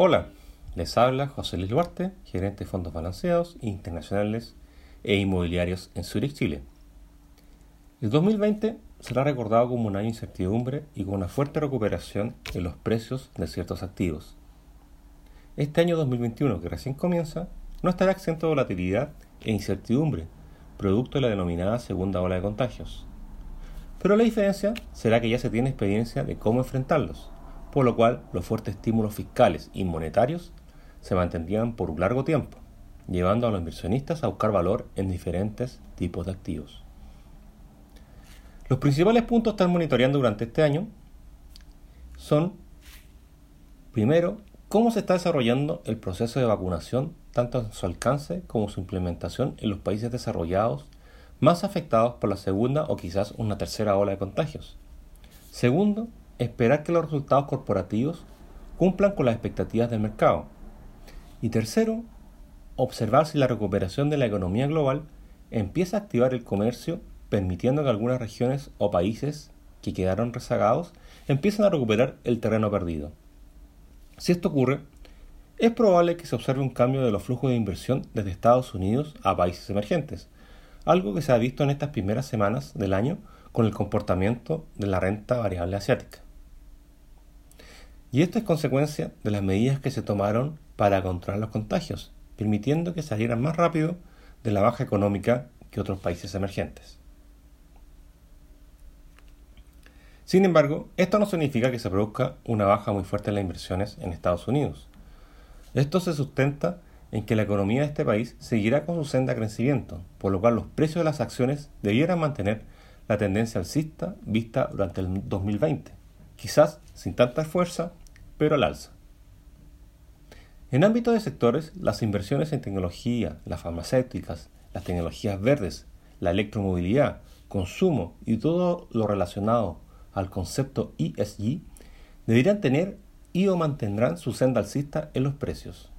Hola, les habla José Luis Duarte, gerente de fondos balanceados internacionales e inmobiliarios en Zurich, Chile. El 2020 será recordado como un año de incertidumbre y con una fuerte recuperación en los precios de ciertos activos. Este año 2021 que recién comienza no estará exento de volatilidad e incertidumbre, producto de la denominada segunda ola de contagios. Pero la diferencia será que ya se tiene experiencia de cómo enfrentarlos por lo cual los fuertes estímulos fiscales y monetarios se mantendrían por un largo tiempo, llevando a los inversionistas a buscar valor en diferentes tipos de activos. Los principales puntos a estar monitoreando durante este año son, primero, cómo se está desarrollando el proceso de vacunación, tanto en su alcance como su implementación en los países desarrollados más afectados por la segunda o quizás una tercera ola de contagios. Segundo, esperar que los resultados corporativos cumplan con las expectativas del mercado. Y tercero, observar si la recuperación de la economía global empieza a activar el comercio, permitiendo que algunas regiones o países que quedaron rezagados empiecen a recuperar el terreno perdido. Si esto ocurre, es probable que se observe un cambio de los flujos de inversión desde Estados Unidos a países emergentes, algo que se ha visto en estas primeras semanas del año con el comportamiento de la renta variable asiática. Y esto es consecuencia de las medidas que se tomaron para controlar los contagios, permitiendo que salieran más rápido de la baja económica que otros países emergentes. Sin embargo, esto no significa que se produzca una baja muy fuerte en las inversiones en Estados Unidos. Esto se sustenta en que la economía de este país seguirá con su senda de crecimiento, por lo cual los precios de las acciones debieran mantener la tendencia alcista vista durante el 2020, quizás sin tanta fuerza, pero al alza. En ámbito de sectores, las inversiones en tecnología, las farmacéuticas, las tecnologías verdes, la electromovilidad, consumo y todo lo relacionado al concepto ESG deberían tener y o mantendrán su senda alcista en los precios.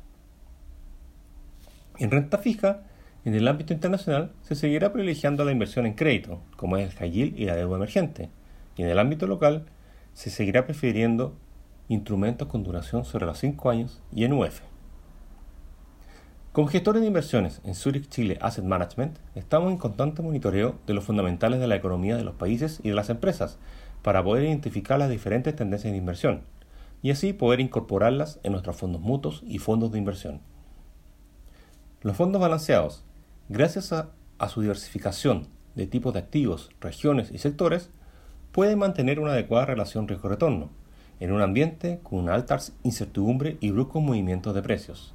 En renta fija, en el ámbito internacional se seguirá privilegiando la inversión en crédito, como es el high y la deuda emergente, y en el ámbito local se seguirá prefiriendo instrumentos con duración sobre los 5 años y en UF. Como gestores de inversiones en Zurich Chile Asset Management, estamos en constante monitoreo de los fundamentales de la economía de los países y de las empresas para poder identificar las diferentes tendencias de inversión y así poder incorporarlas en nuestros fondos mutuos y fondos de inversión. Los fondos balanceados, gracias a, a su diversificación de tipos de activos, regiones y sectores, pueden mantener una adecuada relación riesgo-retorno, en un ambiente con una alta incertidumbre y bruscos movimientos de precios.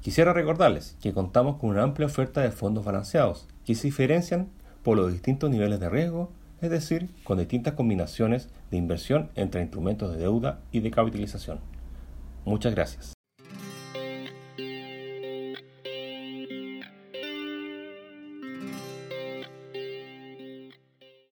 Quisiera recordarles que contamos con una amplia oferta de fondos balanceados que se diferencian por los distintos niveles de riesgo, es decir, con distintas combinaciones de inversión entre instrumentos de deuda y de capitalización. Muchas gracias.